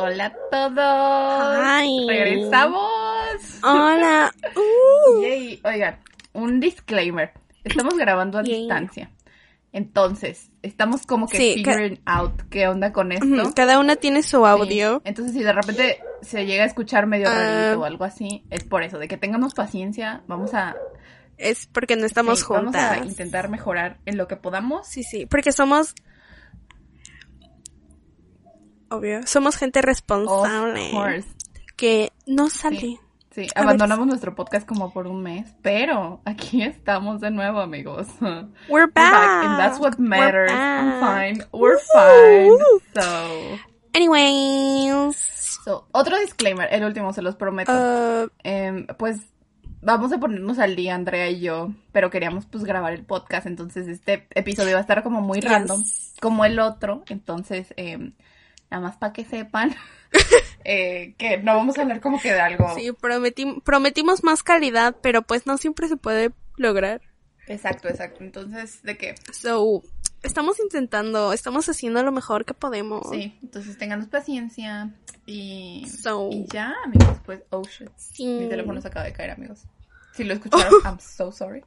Hola a todos. Hi. Regresamos. Hola. Uh. Yay. Oigan, un disclaimer. Estamos grabando a Yay. distancia. Entonces, estamos como que Sí, figuring out qué onda con esto. Cada una tiene su audio. Sí. Entonces, si de repente se llega a escuchar medio rarito o algo así, es por eso, de que tengamos paciencia, vamos a, Es porque no estamos sí, vamos juntas. a intentar mejorar en lo que podamos. Sí, sí, porque somos... Obvio, somos gente Of responsable. course. Que no sale. Sí. Sí, A ver. abandonamos nuestro podcast como por un mes, pero aquí estamos de nuevo, amigos. We're We're back, back. and that's what matters. I'm back. fine. We're fine. So, Anyways. so, otro disclaimer, el último, se los prometo. uh, Em, pues vamos a ponernos al día, Andrea y yo, pero queríamos pues grabar el podcast, entonces este episodio va a estar como muy Yes. random, como el otro, entonces em, nada más para que sepan eh, que no vamos a hablar como que de algo. sí, prometim- prometimos más calidad, pero pues no siempre se puede lograr. Exacto, exacto. Entonces, ¿de qué? So, estamos intentando, estamos haciendo lo mejor que podemos. Sí, entonces tenganos paciencia y, So. y ya, amigos, pues, oh shit. Sí. Mi teléfono se acaba de caer, amigos. Si lo escucharon, I'm so sorry.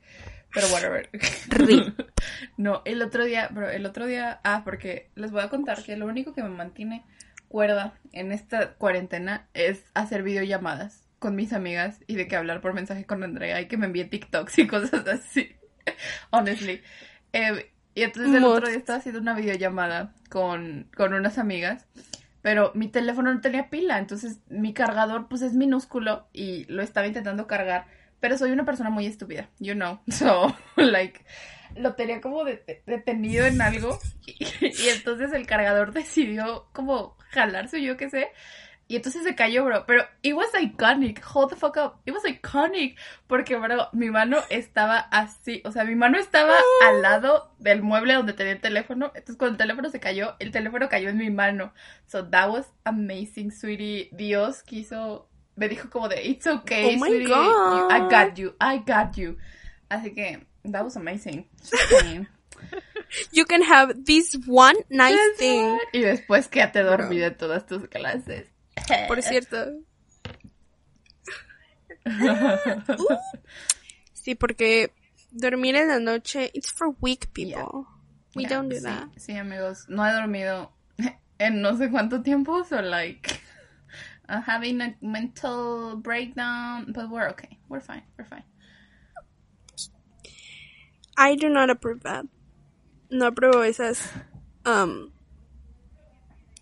Pero whatever. No, el otro día, bro, el otro día, ah, porque les voy a contar que lo único que me mantiene cuerda en esta cuarentena es hacer videollamadas con mis amigas y de que hablar por mensaje con Andrea y que me envíe TikToks y cosas así. Honestly. Eh, y entonces el otro día estaba haciendo una videollamada con, con unas amigas, pero mi teléfono no tenía pila, entonces mi cargador pues es minúsculo y lo estaba intentando cargar, pero soy una persona muy estúpida, you know, so like lo tenía como de- detenido en algo y, y entonces el cargador decidió como jalarse yo qué sé. Y entonces se cayó, bro. Pero it was iconic. Hold the fuck up. It was iconic. Porque, bro, mi mano estaba así. O sea, mi mano estaba al lado del mueble donde tenía el teléfono. Entonces, cuando el teléfono se cayó, el teléfono cayó en mi mano. So, that was amazing, sweetie. Dios quiso... Me dijo como de, it's okay, Oh sweetie. God. I got you. I got you. Así que, that was amazing. You can have this one nice thing. Y después quédate dormida en todas tus clases. Por cierto. Sí, porque dormir en la noche, it's for weak people. We Yeah, don't do sí, that. Sí, amigos, no he dormido en no sé cuánto tiempo, so like I'm having a mental breakdown, but we're okay. We're fine. We're fine. I do not approve that. No apruebo esas. Um,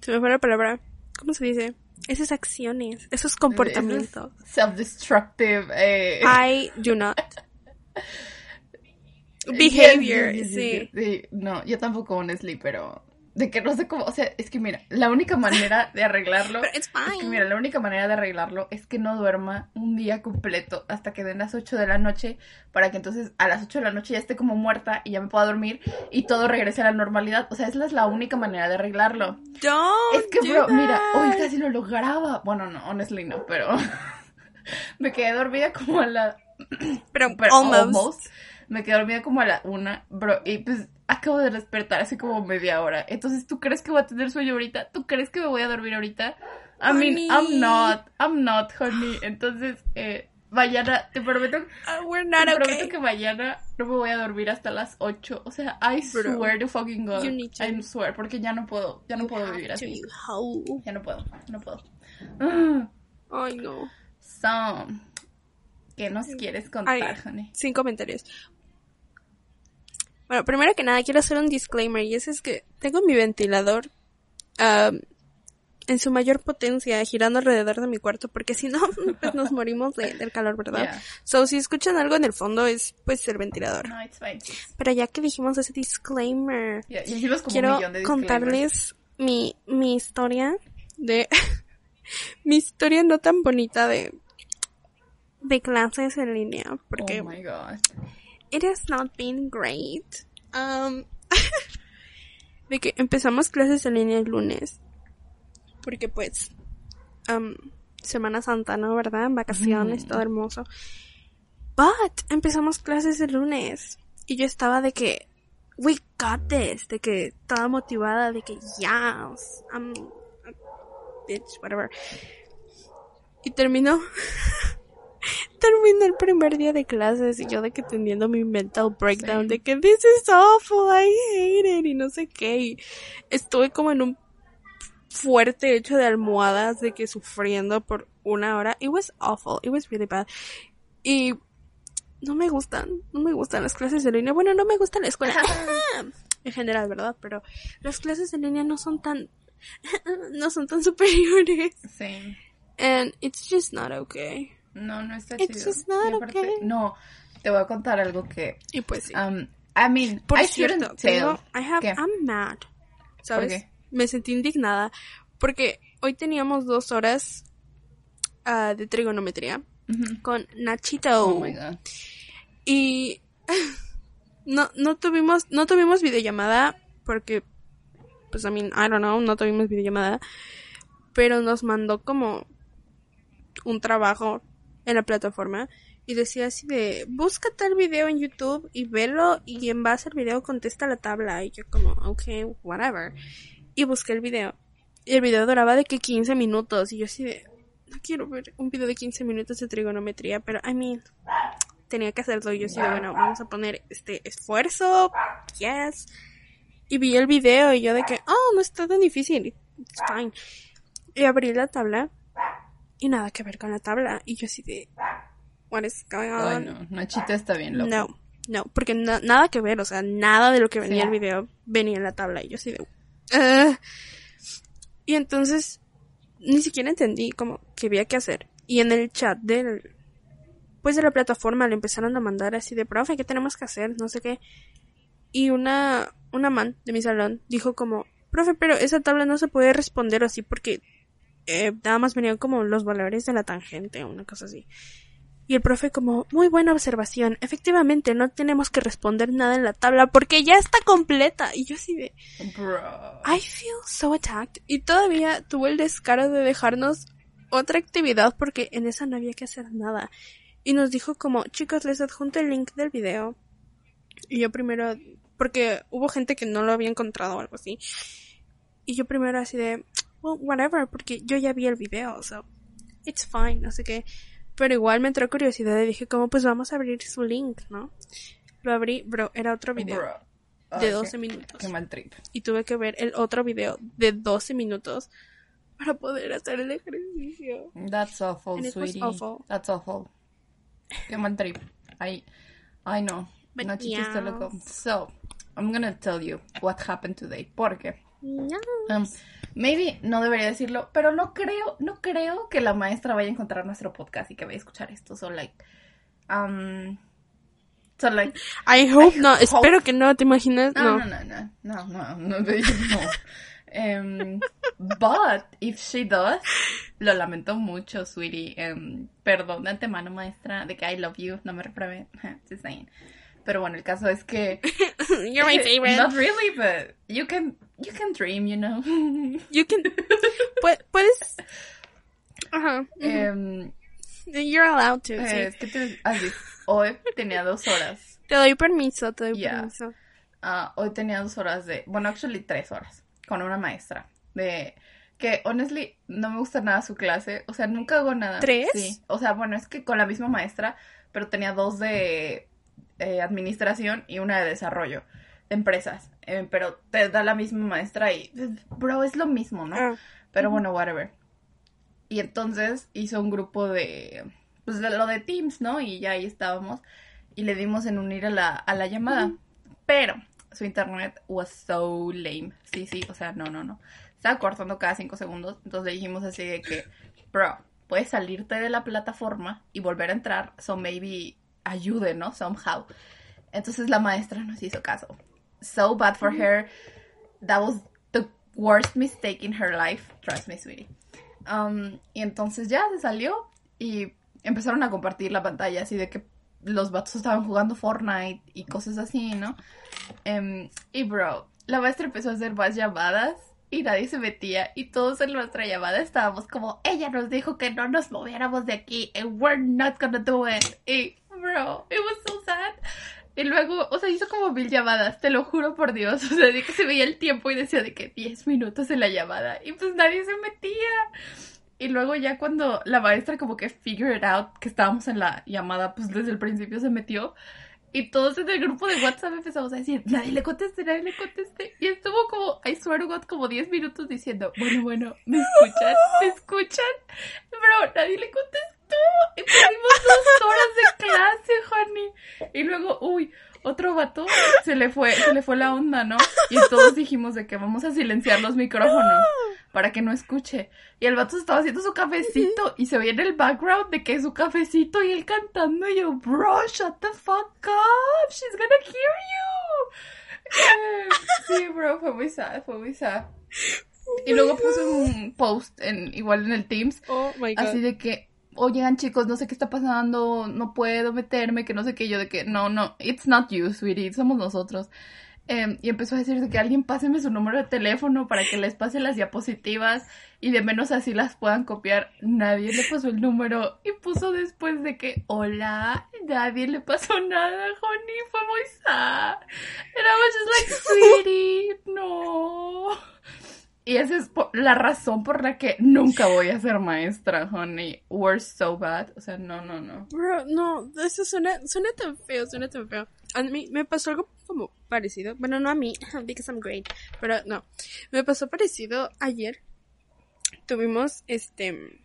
se me fue la palabra. ¿Cómo se dice? Esas acciones, esos comportamientos. Self-destructive. Eh. I do not. Behavior, Yes, yes, yes, sí. sí. No, yo tampoco, honestly, pero de que no sé cómo, o sea, es que mira, la única manera de arreglarlo it's Es que mira, la única manera de arreglarlo es que no duerma un día completo hasta que den las 8 de la noche para que entonces a las 8 de la noche ya esté como muerta y ya me pueda dormir y todo regrese a la normalidad. O sea, esa es la única manera de arreglarlo. Don't es que, bro, mira, hoy casi lo lograba. Bueno, no, honestly no, pero me quedé dormida como a la... Pero, pero almost. almost. Me quedé dormida como a la una, bro, y pues acabo de despertar hace como media hora. Entonces, ¿tú crees que voy a tener sueño ahorita? ¿Tú crees que me voy a dormir ahorita? I mean, Honey. I'm not, I'm not, honey. Entonces, eh, mañana, te prometo, Uh, we're not te prometo que mañana no me voy a dormir hasta las 8. O sea, I Bro, swear to fucking God. you need to. I swear, porque ya no puedo, ya no You puedo vivir así. Ya no puedo, no puedo. Ay, no. So, ¿qué nos quieres contar, Ay, honey? sin comentarios. Bueno, primero que nada quiero hacer un disclaimer y ese es que tengo mi ventilador am, en su mayor potencia girando alrededor de mi cuarto porque si no pues nos morimos de- del calor, ¿verdad? Yeah. So si escuchan algo en el fondo es pues el ventilador. No, it's fine. Pero ya que dijimos ese disclaimer, un quiero de contarles mi, mi historia de mi historia no tan bonita de de clases en línea porque Oh my god. it has not been great. Um, de que empezamos clases en línea el lunes. Porque pues, um, Semana Santa, ¿no? ¿Verdad? Vacaciones, todo hermoso. But, empezamos clases el lunes. Y yo estaba de que, we got this. De que, toda motivada, de que, yes, I'm, bitch, whatever. Y terminó. terminó el primer día de clases y yo de que teniendo mi mental breakdown de que this is awful, I hate it y no sé qué. Y estuve como en un fuerte hecho de almohadas de que sufriendo por una hora. It was awful, it was really bad. Y no me gustan, no me gustan las clases de línea. Bueno, no me gusta la escuela en general, ¿verdad? Pero las clases de línea no son tan no son tan superiores. Sí. And it's just not okay. No, no está It's chido. just not Y aparte- okay. No, te voy a contar algo que... Y pues sí. Um, I mean, Por I cierto, tengo, I have, ¿Qué? I'm mad. ¿Sabes? qué? Me sentí indignada porque hoy teníamos dos horas ah, de trigonometría con Nachito. Oh my god. Y no, no tuvimos, no tuvimos videollamada porque, pues, I mean, I don't know, no tuvimos videollamada. Pero nos mandó como un trabajo en la plataforma y decía así de, busca tal video en YouTube y velo y en base al video contesta la tabla. Y yo como, ok, whatever. Y busqué el video. Y el video duraba de que 15 minutos y yo así de, no quiero ver un video de 15 minutos de trigonometría, pero I mean, tenía que hacerlo. Y yo así de, bueno, vamos a poner este esfuerzo, yes. Y vi el video y yo de que, oh, no está tan difícil, it's fine. Y abrí la tabla y nada que ver con la tabla. Y yo así de, what is going Ay, no. Está bien loco. No, no, porque na- nada que ver, o sea, nada de lo que venía Sí. en el video venía en la tabla y yo así de... "Ugh". Y entonces ni siquiera entendí como que había que hacer. Y en el chat del... Pues de la plataforma le empezaron a mandar así de, profe, ¿qué tenemos que hacer? No sé qué. Y una, una man de mi salón dijo como, profe, pero esa tabla no se puede responder así porque eh, nada más venían como los valores de la tangente o una cosa así. Y el profe como, muy buena observación. Efectivamente, no tenemos que responder nada en la tabla porque ya está completa. Y yo así de, Bro. I feel so attacked. Y todavía tuvo el descaro de dejarnos otra actividad porque en esa no había que hacer nada. Y nos dijo como, chicos, les adjunto el link del video. Y yo primero, porque hubo gente que no lo había encontrado o algo así. Y yo primero así de, well, whatever, porque yo ya vi el video, so, it's fine, no sé qué. Pero igual me entró curiosidad y dije como, pues vamos a abrir su link, ¿no? Lo abrí, bro, era otro video Bro. de Ay, 12 qué- minutos Qué mal trip. y tuve que ver el otro video de 12 minutos para poder hacer el ejercicio. That's awful, And it was sweetie. awful. That's awful. Qué mal trip. I, I know. But está yeah. loco. So, I'm gonna tell you what happened today. Porque, No. um, maybe no debería decirlo, pero no creo, no creo que la maestra vaya a encontrar nuestro podcast y que vaya a escuchar esto. So, like, um, so, like, I hope I no, hope- espero que no, ¿te imaginas? No, No. no, no, no, no, no, no, no. Em, but if she does, lo lamento mucho, sweetie. Em, perdón de antemano, maestra, de que I love you, no me repruebe. Just saying. Pero bueno, el caso es que You're my favorite. Not really, but you can you can dream, you know. You can pu- puedes Ajá. Em, You're allowed to. sí. eh, es que te, así, hoy tenía dos horas. Te doy permiso, te doy Yeah. permiso. Ah, hoy tenía dos horas de, bueno, actually tres horas con una maestra de que honestly no me gusta nada su clase, o sea, nunca hago nada. ¿Tres? Sí, o sea, bueno, es que con la misma maestra, pero tenía dos de eh, administración y una de desarrollo de empresas, Eh, pero te da la misma maestra y, bro, es lo mismo, ¿no? Ah, Pero bueno, whatever. Y entonces hizo un grupo de, pues de lo de Teams, ¿no? Y ya ahí estábamos. Y le dimos en unir a la, a la llamada. Pero su internet was so lame. Sí, sí, o sea, no, no, no. Estaba cortando cada cinco segundos. Entonces le dijimos así de que, bro, puedes salirte de la plataforma y volver a entrar. So maybe ayude, ¿no? Somehow. Entonces la maestra nos hizo caso. So bad for her. That was the worst mistake in her life. Trust me, sweetie. Um, y entonces ya se salió y empezaron a compartir la pantalla así de que los vatos estaban jugando Fortnite y cosas así, ¿no? Em, y bro, la maestra empezó a hacer más llamadas y nadie se metía y todos en nuestra llamada estábamos como, ella nos dijo que no nos moviéramos de aquí and we're not gonna do it. Y bro, it was so sad. Y luego, o sea, hizo como mil llamadas, te lo juro por Dios. O sea, de que se veía el tiempo y decía de que 10 minutos en la llamada. Y pues nadie se metía. Y luego ya cuando la maestra como que figured out que estábamos en la llamada, pues desde el principio se metió. Y todos en el grupo de WhatsApp empezamos a decir, nadie le conteste, nadie le conteste. Y estuvo como, I swear to God, como 10 minutos diciendo, bueno, bueno, ¿me escuchan? ¿Me escuchan? Pero nadie le contestó. Y perdimos dos horas de clase, honey. Y luego, uy, otro vato se le fue, se le fue la onda, ¿no? Y todos dijimos de que vamos a silenciar los micrófonos para que no escuche. Y el vato estaba haciendo su cafecito y se veía en el background de que su cafecito y él cantando y yo, bro, shut the fuck up, she's gonna hear you. Eh, sí, bro, fue muy sad, fue muy sad. Y luego puse un post en, igual en el Teams, Oh my god. así de que, oigan chicos, no sé qué está pasando, no puedo meterme, que no sé qué, yo de que, no, no, it's not you, sweetie, somos nosotros. Em, y empezó a decir de que alguien páseme su número de teléfono para que les pase las diapositivas y de menos así las puedan copiar. Nadie le pasó el número y puso después de que, hola, nadie le pasó nada, honey, fue muy sad. And I was just like, sweetie, no. Y esa es la razón por la que nunca voy a ser maestra, honey. We're so bad. O sea, no, no, no. Bro, no, eso suena, suena tan feo, suena tan feo. A mí me pasó algo como parecido. Bueno, no a mí, because I'm great. Pero no. Me pasó parecido ayer. Tuvimos, este,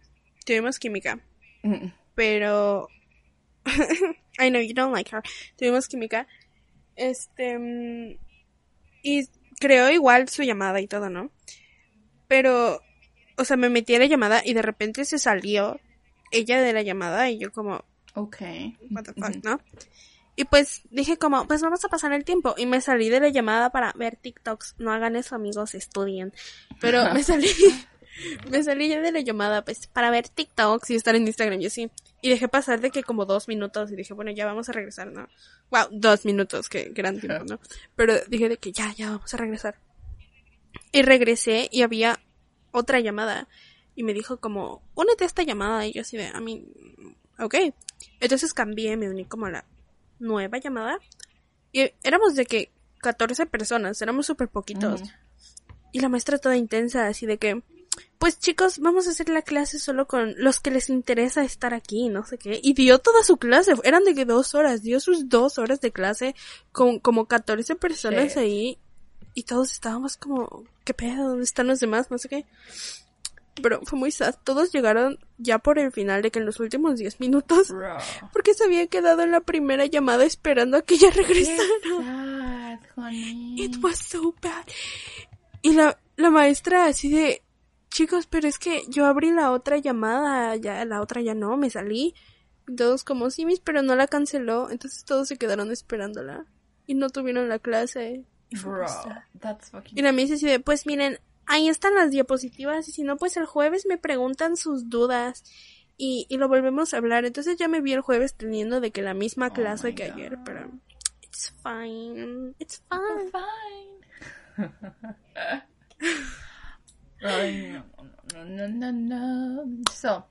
tuvimos química. Mm. Pero, I know you don't like her. Tuvimos química. Este, y creó igual su llamada y todo, ¿no? Pero, o sea, me metí a la llamada y de repente se salió ella de la llamada y yo como, Ok. what the fuck, ¿no? Y pues dije como, pues vamos a pasar el tiempo. Y me salí de la llamada para ver TikToks. No hagan eso, amigos, estudien. Pero me salí, me salí ya de la llamada, pues, para ver TikToks y estar en Instagram, yo sí. Y dejé pasar de que como dos minutos y dije, bueno, ya vamos a regresar, ¿no? Wow, dos minutos, que gran tiempo, ¿no? Pero dije de que ya, ya vamos a regresar. Y regresé y había otra llamada. Y me dijo como, únete a esta llamada. Y yo así de, a mí, ok. Entonces cambié, me uní como a la nueva llamada. Y éramos de que 14 personas, éramos súper poquitos. Y la maestra toda intensa, así de que, pues chicos, vamos a hacer la clase solo con los que les interesa estar aquí, no sé qué. Y dio toda su clase, eran de que dos horas, dio sus dos horas de clase con como 14 personas ahí. Y todos estábamos como, ¿qué pedo? ¿Dónde están los demás? No sé qué. Pero fue muy sad. Todos llegaron ya por el final de que en los últimos 10 minutos, porque se había quedado en la primera llamada esperando a que ella regresara. sad. It was so bad. Y la, la maestra así de, chicos, pero es que yo abrí la otra llamada, ya la otra ya no, me salí. Todos como, sí, mis, pero no la canceló. Entonces todos se quedaron esperándola. Y no tuvieron la clase. Muy Bro, that's fucking Y la así de, pues miren, ahí están las diapositivas y si no, pues el jueves me preguntan sus dudas y, y lo volvemos a hablar. Entonces ya me vi el jueves teniendo de que la misma Oh clase que God. ayer, pero it's fine, it's We're fine. fine. Ay, no, no, no, no, no. So,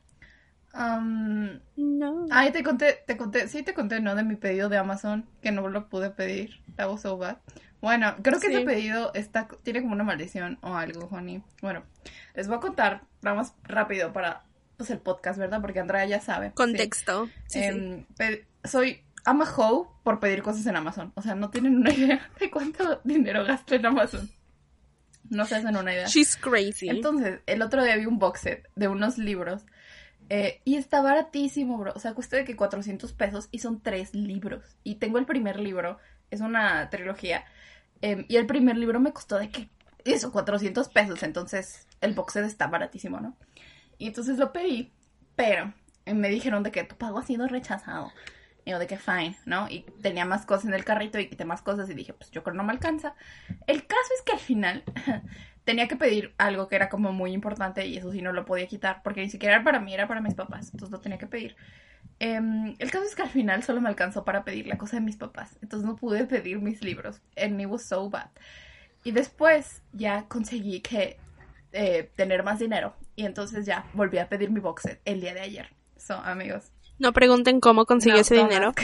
um, No. ay, te conté, te conté, sí te conté, ¿no? De mi pedido de Amazon, que no lo pude pedir. That was so bad. Bueno, creo que Sí. ese pedido está, tiene como una maldición o algo, honey. Bueno, les voy a contar, vamos rápido para, pues, el podcast, ¿verdad? Porque Andrea ya sabe. Contexto. Sí. Em, soy I'm a hoe por pedir cosas en Amazon. O sea, no tienen una idea de cuánto dinero gasto en Amazon. No se hacen una idea. She's crazy. Entonces, el otro día vi un box set de unos libros eh, y está baratísimo, bro. O sea, cuesta de que 400 pesos y son tres libros. Y tengo el primer libro, es una trilogía. Em, y el primer libro me costó de que, eso, 400 pesos. Entonces, el box set está baratísimo, ¿no? Y entonces lo pedí, pero eh, me dijeron de que tu pago ha sido rechazado. Y yo de que fine, ¿no? Y tenía más cosas en el carrito y quité más cosas y dije, pues yo creo no me alcanza. El caso es que al final tenía que pedir algo que era como muy importante y eso sí no lo podía quitar porque ni siquiera era para mí, era para mis papás. Entonces lo tenía que pedir. Em, el caso es que al final solo me alcanzó para pedir la cosa de mis papás. Entonces no pude pedir mis libros. And it was so bad. Y después ya conseguí que eh, tener más dinero. Y entonces ya volví a pedir mi box set el día de ayer. So, amigos. No pregunten cómo consiguió no, ese dinero.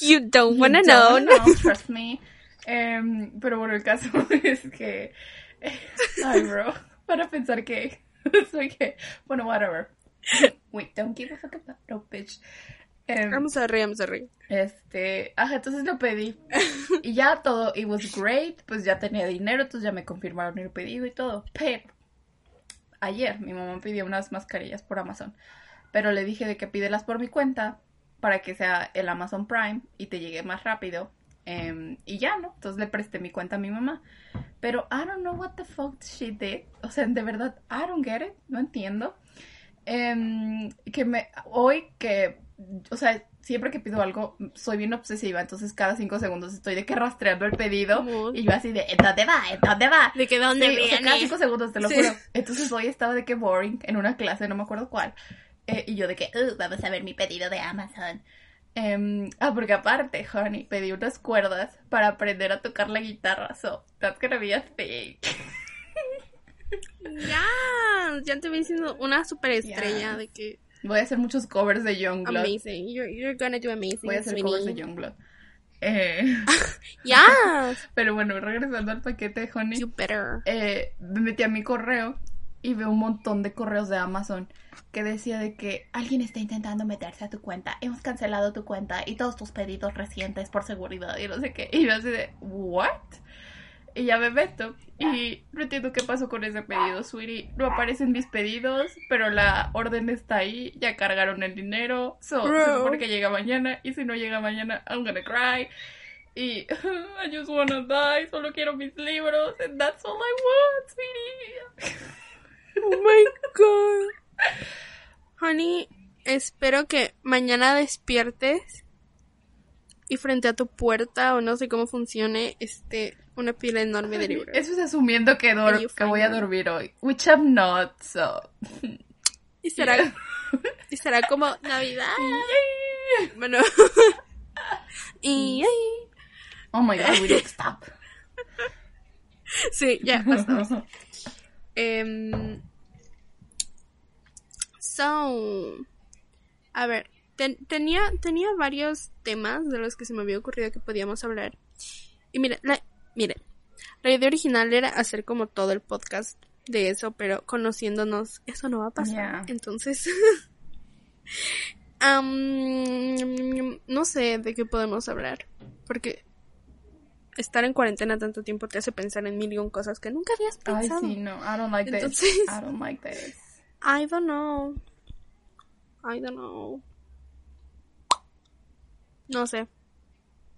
You don't You wanna don't know. know, trust me. Em, pero bueno, el caso es que. Ay, bro. Para pensar que. Soy que. Bueno, whatever. Wait, don't give a fuck about no bitch. Em, I'm sorry, I'm sorry. este. Ajá, entonces lo pedí. Y ya todo. It was great. Pues ya tenía dinero, entonces ya me confirmaron el pedido y todo. Pero. Ayer mi mamá pidió unas mascarillas por Amazon. Pero le dije de que pídelas por mi cuenta para que sea el Amazon Prime y te llegue más rápido. Em, y ya, ¿no? Entonces le presté mi cuenta a mi mamá. Pero I don't know what the fuck she did. O sea, de verdad, I don't get it. No entiendo. Em, que me. Hoy que. O sea, siempre que pido algo, soy bien obsesiva. Entonces cada cinco segundos estoy de que rastreando el pedido. Y yo así de, ¿en dónde va? ¿En dónde va? ¿De que dónde Sí, o sea, cada viene? cinco segundos, te lo Sí. juro. Entonces hoy estaba de que boring en una clase, no me acuerdo cuál. Eh, y yo de que, "Uh, vamos a ver mi pedido de Amazon. Em, ah, porque aparte, honey, pedí unas cuerdas para aprender a tocar la guitarra. So, that's gonna be a thing. Ya, ya te voy diciendo una superestrella Ya. de que Voy a hacer muchos covers de Youngblood. amazing. You're, you're gonna do amazing. Voy a hacer covers de Youngblood. Eh, Yes, pero bueno, regresando al paquete, honey. you better. eh, me metí a mi correo y veo un montón de correos de Amazon que decía de que alguien está intentando meterse a tu cuenta, hemos cancelado tu cuenta y todos tus pedidos recientes por seguridad y no sé qué. Y yo así de, ¿what? Y ya me meto y no entiendo qué pasó con ese pedido, sweetie. No aparecen mis pedidos, pero la orden está ahí, ya cargaron el dinero. So, se supone que llega mañana y si no llega mañana, I'm gonna cry. Y I just wanna die, solo quiero mis libros, and that's all I want, sweetie. Oh my god. Honey, espero que mañana despiertes y frente a tu puerta o no sé cómo funcione este una pila enorme de libros. Eso es asumiendo que, que voy a dormir hoy, which I'm not, so. Y será y será como Navidad. Bueno. y Oh my god, we to stop. sí, ya basta. Em, so, a ver, ten- tenía, tenía varios temas de los que se me había ocurrido que podíamos hablar. Y mira, la, mire, la idea original era hacer como todo el podcast de eso, pero conociéndonos, eso no va a pasar. Yeah. Entonces, no sé de qué podemos hablar, porque estar en cuarentena tanto tiempo te hace pensar en mil y un cosas que nunca habías Ay, pensado. sí, no, I don't like this. Entonces- I don't like this. I don't know. I don't know. No sé.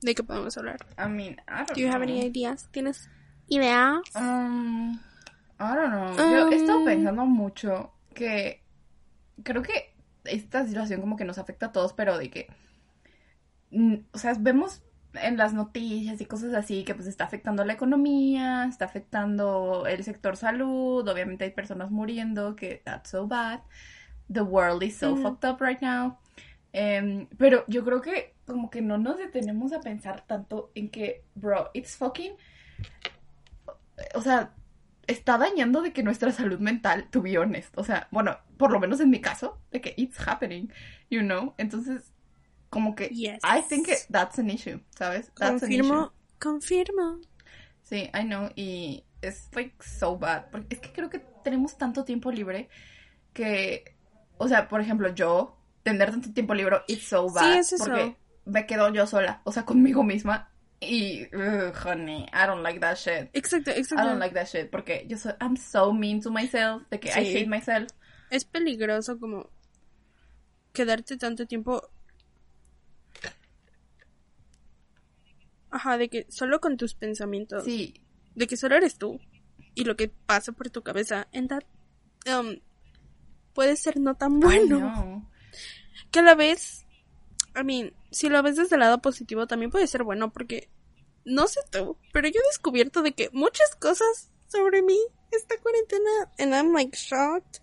¿De qué podemos hablar? I mean, I don't Do you have know. any ideas? ¿Tienes ideas? Um, I don't know. Yo he estado Um, pensando mucho que creo que esta situación como que nos afecta a todos, pero de que, mm, o sea, vemos en las noticias y cosas así que pues está afectando la economía, está afectando el sector salud, obviamente hay personas muriendo, que that's so bad. The world is so Ujú. fucked up right now. Em, pero yo creo que como que no nos detenemos a pensar tanto en que, bro, it's fucking o sea, está dañando de que nuestra salud mental, to be honest. O sea, bueno, por lo menos en mi caso, de que it's happening, you know. Entonces, como que Yes. I think it- that's an issue, ¿sabes? That's an issue. Confirmo. Confirmo. Sí, I know. Y es like so bad. Porque es que creo que tenemos tanto tiempo libre que, o sea, por ejemplo, yo tener tanto tiempo libre it's so Sí, bad. es eso. Porque me quedo yo sola, o sea, conmigo misma. Y, ugh, honey, I don't like that shit. Exacto, I exacto. don't like that shit porque yo soy, I'm so mean to myself, de que I Sí. hate myself. Es peligroso como quedarte tanto tiempo. Ajá, de que solo con tus pensamientos. Sí, de que solo eres tú y lo que pasa por tu cabeza en that um, puede ser no tan bueno. que a la vez I mean si lo ves desde el lado positivo también puede ser bueno porque no sé tú pero yo he descubierto de que muchas cosas sobre mí esta cuarentena and I'm like shocked.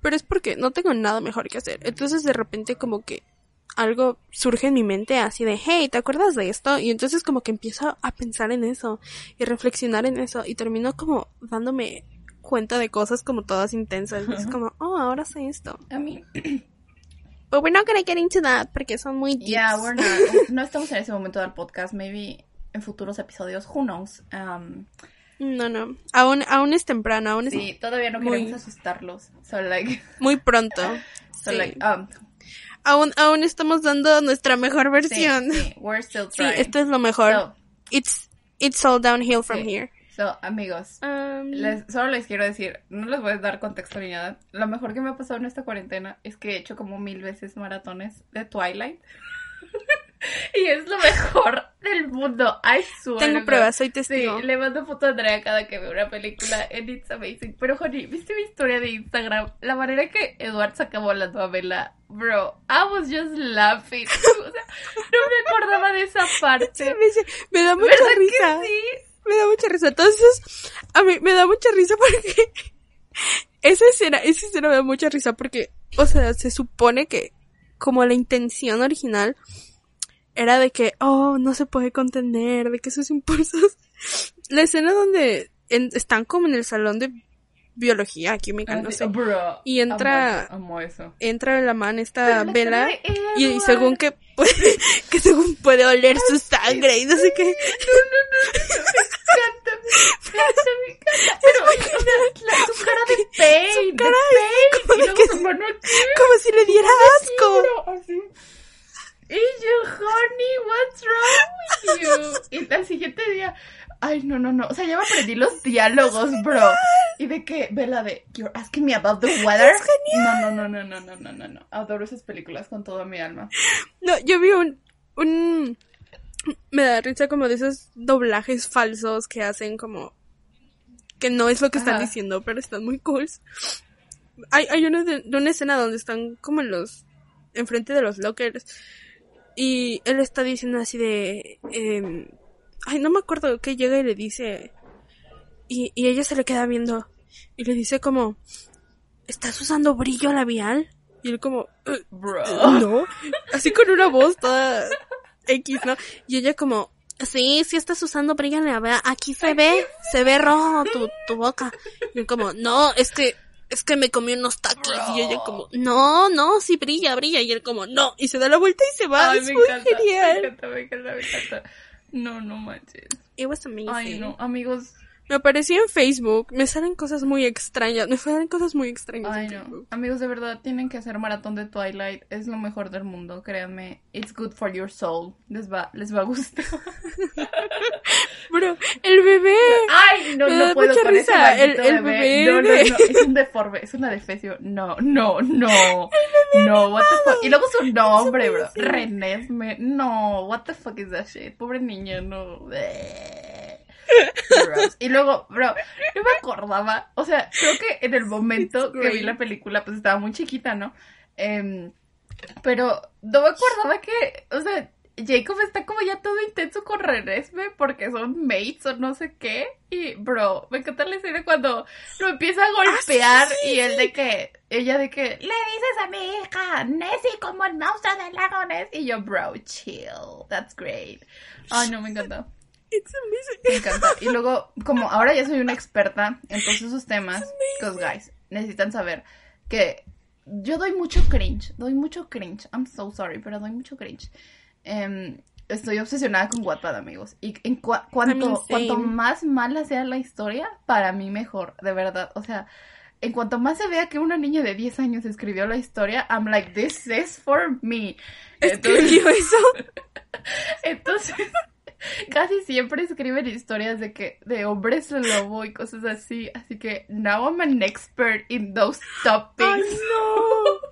Pero es porque no tengo nada mejor que hacer. Entonces de repente como que algo surge en mi mente así de, hey, ¿te acuerdas de esto? Y entonces como que empiezo a pensar en eso y reflexionar en eso y termino como dándome cuenta de cosas como todas intensas. Es como, oh, ahora sé esto. I mean, But we're not gonna get into that porque son muy deep. Yeah, we're not. No estamos en ese momento del podcast. Maybe en futuros episodios. Who knows? Um, No, no. Aún, aún es temprano, aún es sí, todavía no Muy- queremos asustarlos. So, like, muy pronto. so, Sí. like, um, Aún, aún estamos dando nuestra mejor sí, versión. sí, we're still Sí, esto es lo mejor. So, It's, it's all downhill from Sí. here. so, amigos, Um, les, solo les quiero decir, no les voy a dar contexto ni nada. Lo mejor que me ha pasado en esta cuarentena es que he hecho como mil veces maratones de Twilight. y es lo mejor del mundo. I swear. tengo pruebas, soy testigo. Sí, le mando foto a Andrea cada que veo una película en It's Amazing. Pero, Honey, ¿viste mi historia de Instagram? La manera que Edward se acabó la novela. Bro, I was just laughing. O sea, no me acordaba de esa parte. Me, da mucha ¿Verdad risa. que sí? Me da mucha risa. Entonces, a mí me da mucha risa porque esa escena, esa escena me da mucha risa porque, o sea, se supone que como la intención original era de que, oh, no se puede contener, de que sus impulsos. La escena donde en- están como en el salón de biología, química, no sé. Bro, Y entra- Amo amo eso. Entra la man esta vela y, según que puede, que según puede oler su sangre y no sé qué. Me encanta, me encanta. Pero, la- su cara de pain, cara de pain. como Y luego que su mano aquí. Como si le diera asco. Así you honey, what's wrong with you? Y al siguiente día, ay, no, no, no. O sea, ya me aprendí los diálogos, bro. Y de que, Vela, de, you're asking me about the weather. Es genial. No, no, no, no, no, no, no, no. Adoro esas películas con toda mi alma. No, yo vi un, un, me da risa como de esos doblajes falsos que hacen como, que no es lo que están diciendo, pero están muy cool. Hay, hay una, una escena donde están como los, enfrente de los lockers y él está diciendo así de, em, ay, no me acuerdo que llega y le dice, y, y ella se le queda viendo, y le dice como, ¿estás usando brillo labial? Y él como, "Eh, Bro. no, así con una voz toda X, ¿no? Y ella como, sí, sí estás usando brillo labial, aquí se ve, se ve rojo tu, tu boca. Y él como, no, es que, es que me comí unos taquis. Y ella como, no, no, sí brilla, brilla. Y él como, no, y se da la vuelta y se va. Ay, es me muy encanta, me genial. encanta, me encanta, me encanta. No, no manches. It was amazing. Ay, no, amigos. Me apareció en Facebook, me salen cosas muy extrañas, me salen cosas muy extrañas. Ay, en no. Facebook. Amigos, de verdad, tienen que hacer maratón de Twilight. Es lo mejor del mundo, créanme. It's good for your soul. Les va, les va a gustar. Bro, el bebé. Ay, no, Me no da puedo mucha con ese risa, el- maldito el bebé. bebé No, no, no, es un deforme, es una defecio. No, no, no. No, what the fuck. Y luego su nombre, bro. René Sme- No, what the fuck is that shit. Pobre niño, no. Y luego, bro, no me acordaba. O sea, creo que en el momento que vi la película, pues estaba muy chiquita, ¿no? Em, pero no me acordaba que, o sea, Jacob está como ya todo intenso con Renesme porque son mates o no sé qué. Y, bro, me encanta la escena cuando lo empieza a golpear y él de que, ella de que, le dices a mi hija, Nessie como el monstruo del lago Ness. Y yo, bro, chill, that's great. Ay, no, me encanta. It's amazing. Me encanta. Y luego, como ahora ya soy una experta en todos esos temas, because guys, necesitan saber que yo doy mucho cringe, doy mucho cringe. I'm so sorry, pero doy mucho cringe. Em, estoy obsesionada con Wattpad, amigos. Y en cua- cuanto, cuanto más mala sea la historia, para mí mejor, de verdad. O sea, en cuanto más se vea que una niña de 10 años escribió la historia, I'm like, this is for me. Entonces- Escribió eso. entonces, casi siempre escriben historias de que de hombres lobo y cosas así. Así que now I'm an expert in those topics. Ay, no.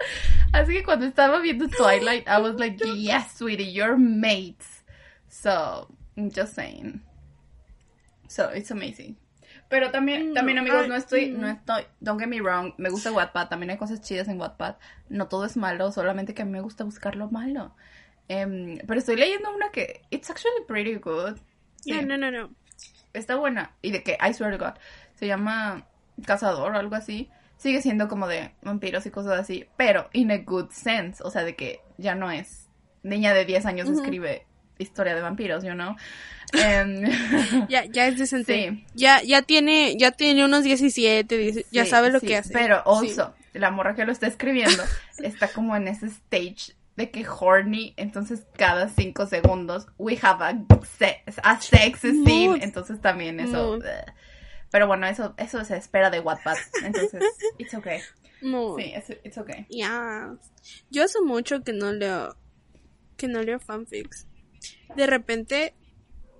Así que cuando estaba viendo Twilight, I was like, yes, sweetie, you're mates. So, I'm just saying. So, it's amazing. Pero también, No, también amigos, no estoy, mm. no estoy, don't get me wrong, me gusta Wattpad, también hay cosas chidas en Wattpad. No todo es malo, solamente que a mí me gusta buscar lo malo. Em, pero estoy leyendo una que, it's actually pretty good. No, no, no, no. Está buena. Y de que, I swear to God, se llama Cazador o algo así. Sigue siendo como de vampiros y cosas así, pero in a good sense. O sea, de que ya no es niña de 10 años escribe historia de vampiros, you know? Em, Ya, ya es decente. Sí. Ya, ya tiene, ya tiene unos 17, 10 ya sabe lo sí, que hace. Pero also, la morra que lo está escribiendo está como en ese stage de que horny, entonces cada cinco segundos we have a, se a sex scene, entonces también eso. Pero bueno, eso eso se espera de Wattpad, entonces it's okay. No. Sí, it's, it's okay. Ya. Yo hace mucho que no leo. Que no leo fanfics. De repente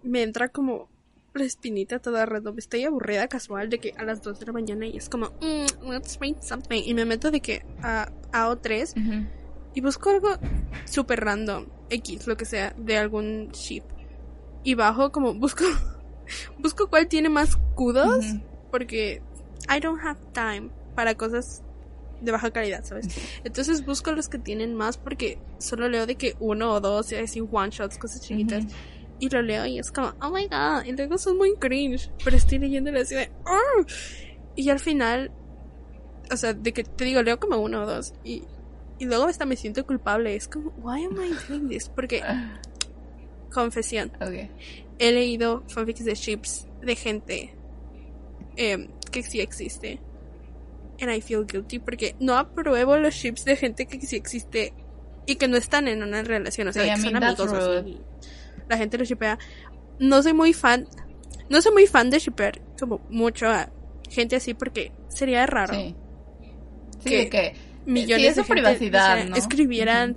me entra como la espinita toda random. Estoy aburrida casual de que a las 2 de la mañana y es como, mm, let's read something. Y me meto de que a AO3 Ujú. y busco algo super random, X, lo que sea, de algún ship. Y bajo como, busco, busco cuál tiene más kudos, Ujú. porque I don't have time para cosas de baja calidad, ¿sabes? Entonces busco los que tienen más porque solo leo de que uno o dos, y así one shots, cosas chiquitas. Ujú. Y lo leo y es como, oh my god, y luego son muy cringe, pero estoy leyéndolo así de, "Oh". Y al final, o sea, de que te digo, leo como uno o dos, y, y luego hasta me siento culpable, es como, why am I doing this? Porque, confesión, Okay. He leído fanfics de ships de gente em, que sí existe. And I feel guilty porque no apruebo los ships de gente que sí existe y que no están en una relación, o sea, I que son mean, that's amigos. o. La gente lo shipea. No soy muy fan, no soy muy fan de shipper como mucho a gente así porque sería raro. Sí. Sí, Que que Millones sí, es de gente privacidad, hiciera- ¿no? escribieran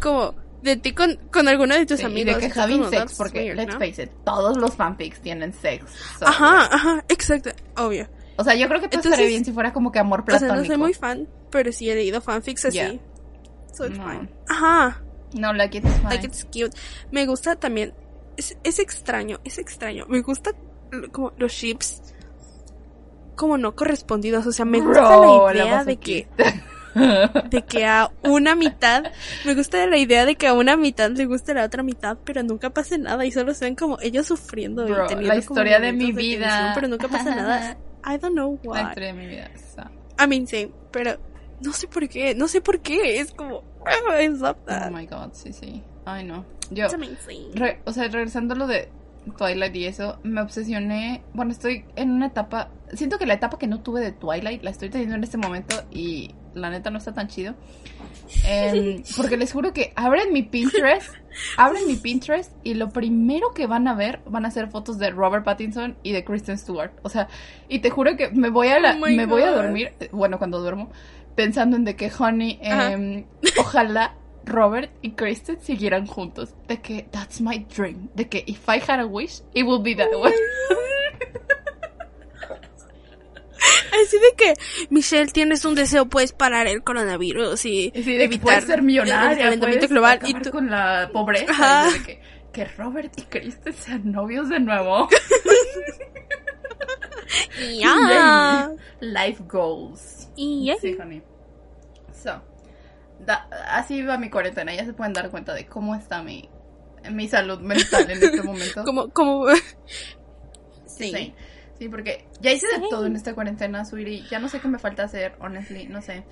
como de ti con, con alguno de tus Sí, y amigos. de que como, sex, porque, weird, let's ¿no? face it, todos los fanfics tienen sex. so, Ajá, ajá, exacto, obvio. O sea, yo creo que Entonces- estaría bien si fuera como que amor O sea, platónico. no soy muy fan, pero sí he leído fanfics así. Yeah. So it's No. fine. Ajá, No, like it's fine. like it's cute. Me gusta también, es, es extraño, es extraño. Me gusta como los ships como no correspondidos. O sea, me gusta Bro, la la idea de que. de que a una mitad, me gusta la idea de que a una mitad le guste la otra mitad, pero nunca pase nada y solo sean como ellos sufriendo Bro, y teniendo la como historia de momentos mi vida. tensión, pero nunca pasa nada. I don't know La why. historia de mi vida. so. I mean, pero no sé por qué, no sé por qué, es como, oh, I love Oh that. my god, sí, sí. Ay, no. Yo, re- o sea, regresando a lo de Twilight y eso, me obsesioné. Bueno, estoy en una etapa. Siento que la etapa que no tuve de Twilight la estoy teniendo en este momento y la neta no está tan chido. Em, porque les juro que abren mi Pinterest, abren mi Pinterest y lo primero que van a ver van a ser fotos de Robert Pattinson y de Kristen Stewart. O sea, y te juro que me voy a la- Oh me voy a dormir, bueno, cuando duermo, pensando en de que Honey, em, ojalá Robert y Kristen siguieran juntos. De que that's my dream. De que if I had a wish, it would be that way. Así de que, Michelle, tienes un deseo, puedes parar el coronavirus y de evitar ser el millonaria, calentamiento puedes global. Y tú, con la pobreza. Ajá. y de que, que Robert y Kristen sean novios de nuevo. ya. Life goals. Y ya. Sí, honey. So, da- así va mi cuarentena. Ya se pueden dar cuenta de cómo está mi, mi salud mental en este momento. Como, como, Sí. sí. Sí. porque ya hice de todo en esta cuarentena, sweetie. Ya no sé qué me falta hacer, honestly, no sé.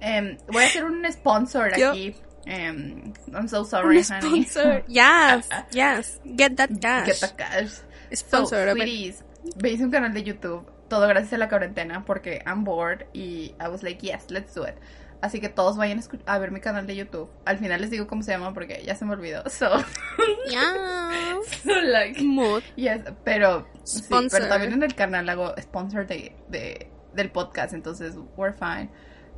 Em, voy a hacer un sponsor Yo- aquí. Em, I'm so sorry, Un honey. sponsor. Yes, yes. Get that cash. Get the cash. So, Sponsor it. sweeties, hice un canal de YouTube, todo gracias a la cuarentena, porque I'm bored y I was like, yes, let's do it. Así que todos vayan a, ver mi canal de YouTube. Al final les digo cómo se llama porque ya se me olvidó. So, Yes. so like, Mood. yes, pero, sí, pero también en el canal hago sponsor de, de, del podcast, entonces we're fine.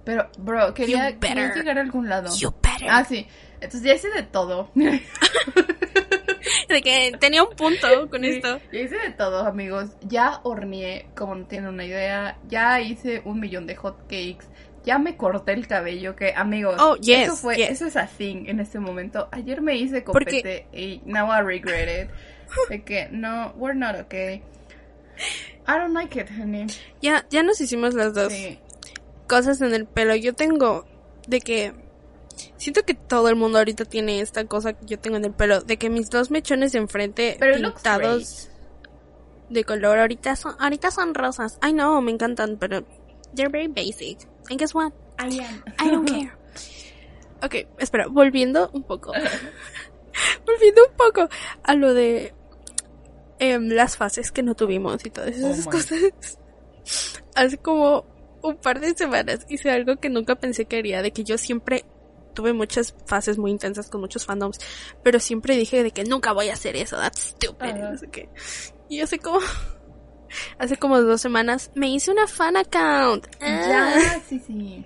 Pero, bro, quería, quería llegar a algún lado. You better. Ah, sí. Entonces ya hice de todo. De que tenía un punto con Sí, esto. Ya hice de todo, amigos. Ya horneé, como no tienen una idea. Ya hice un millón de hot cakes. Ya me corté el cabello, que amigos, Oh, yes, eso fue, yes. eso es así en este momento. Ayer me hice Porque- copete y now I regret it. De que no, we're not okay. I don't like it, honey. Ya, ya nos hicimos las dos Sí. cosas en el pelo. Yo tengo de que siento que todo el mundo ahorita tiene esta cosa que yo tengo en el pelo, de que mis dos mechones de enfrente Pero pintados de color ahorita son ahorita son rosas. I know, me encantan, pero they're very basic. And guess what? I am. I don't care. Ok, espera, volviendo un poco. volviendo un poco a lo de em, las fases que no tuvimos y todas esas Oh cosas. Hace como un par de semanas hice algo que nunca pensé que haría, de que yo siempre tuve muchas fases muy intensas con muchos fandoms, pero siempre dije de que nunca voy a hacer eso, that's stupid. No sé qué. Y hace como, hace como dos semanas me hice una fan account. Ah, Ya, sí, sí.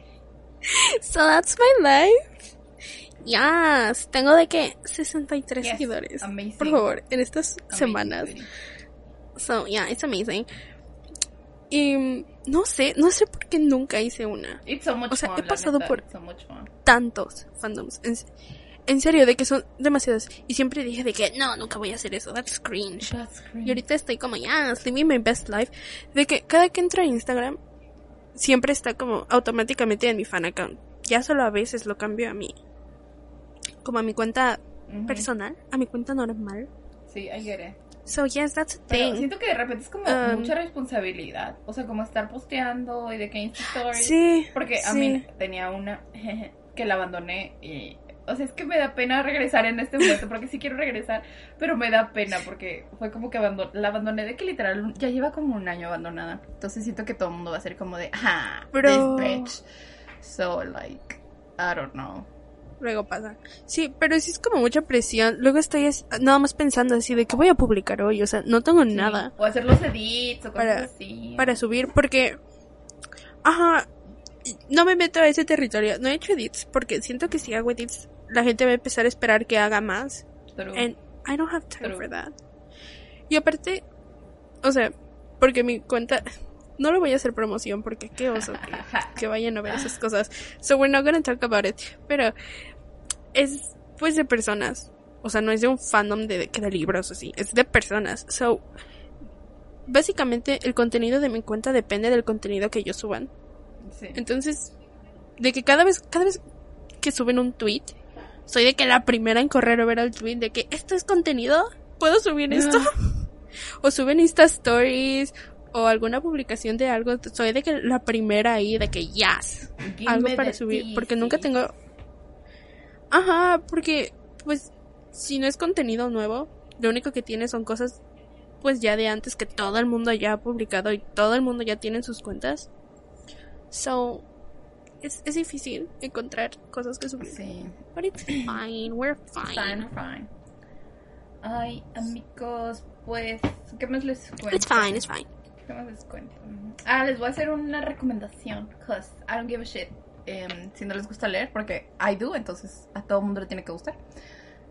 so that's my life. Yes, tengo de que 63 Yes, seguidores. amazing. Por favor, en estas Amazing, semanas. So, yeah, it's amazing. Y no sé, no sé por qué nunca hice una. It's so much O sea, fun, he pasado neta, por- so much fun. Tantos fandoms. En, serio, de que son demasiados. Y siempre dije de que no, nunca voy a hacer eso. That's cringe. That's great. Y ahorita estoy como, yes, living my best life. De que cada que entro a Instagram, siempre está como automáticamente en mi fan account. Ya solo a veces lo cambio a mi. Como a mi cuenta personal, a mi cuenta normal. Sí, I get it. So, yes, that's a Pero thing. siento que de repente es como Um, mucha responsabilidad. O sea, como estar posteando y de que Insta Stories. Sí. Porque a sí. mí tenía una que la abandoné y... O sea, es que me da pena regresar en este momento porque sí quiero regresar, pero me da pena porque fue como que abandon- la abandoné de que literal ya lleva como un año abandonada. Entonces siento que todo el mundo va a ser como de, ah, Pero- this bitch. So, like, I don't know. Luego pasa. Sí, pero sí es como mucha presión. Luego estoy nada más pensando así de que voy a publicar hoy. O sea, no tengo Sí. nada O hacer los edits o cosas Para- así. para subir porque... Ajá. No me meto a ese territorio. No he hecho edits porque siento que si hago edits la gente va a empezar a esperar que haga más. And I don't have time for that. Y aparte, o sea, porque mi cuenta... No le voy a hacer promoción porque qué oso que, que vayan a ver esas cosas. So we're not gonna talk about it. Pero es pues de personas. O sea, no es de un fandom de, que de libros así. Es de personas. So básicamente el contenido de mi cuenta depende del contenido que ellos suban. Sí. Entonces, de que cada vez, cada vez que suben un tweet, soy de que la primera en correr a ver el tweet de que esto es contenido, puedo subir esto. o suben Insta Stories o alguna publicación de algo, soy de que la primera ahí de que yes, Give algo para subir, porque nunca tengo Ajá, porque pues si no es contenido nuevo, lo único que tiene son cosas pues ya de antes que todo el mundo ya ha publicado y todo el mundo ya tiene en sus cuentas. So es, es difícil encontrar cosas que subir. Sí. But it's fine, we're fine. Fine, fine. Ay, amigos, pues, ¿qué más les cuento? It's fine, it's fine. ¿Qué más les cuento? Ah, les voy a hacer una recomendación, cause I don't give a shit. Em, si no les gusta leer, porque I do, entonces a todo mundo le tiene que gustar.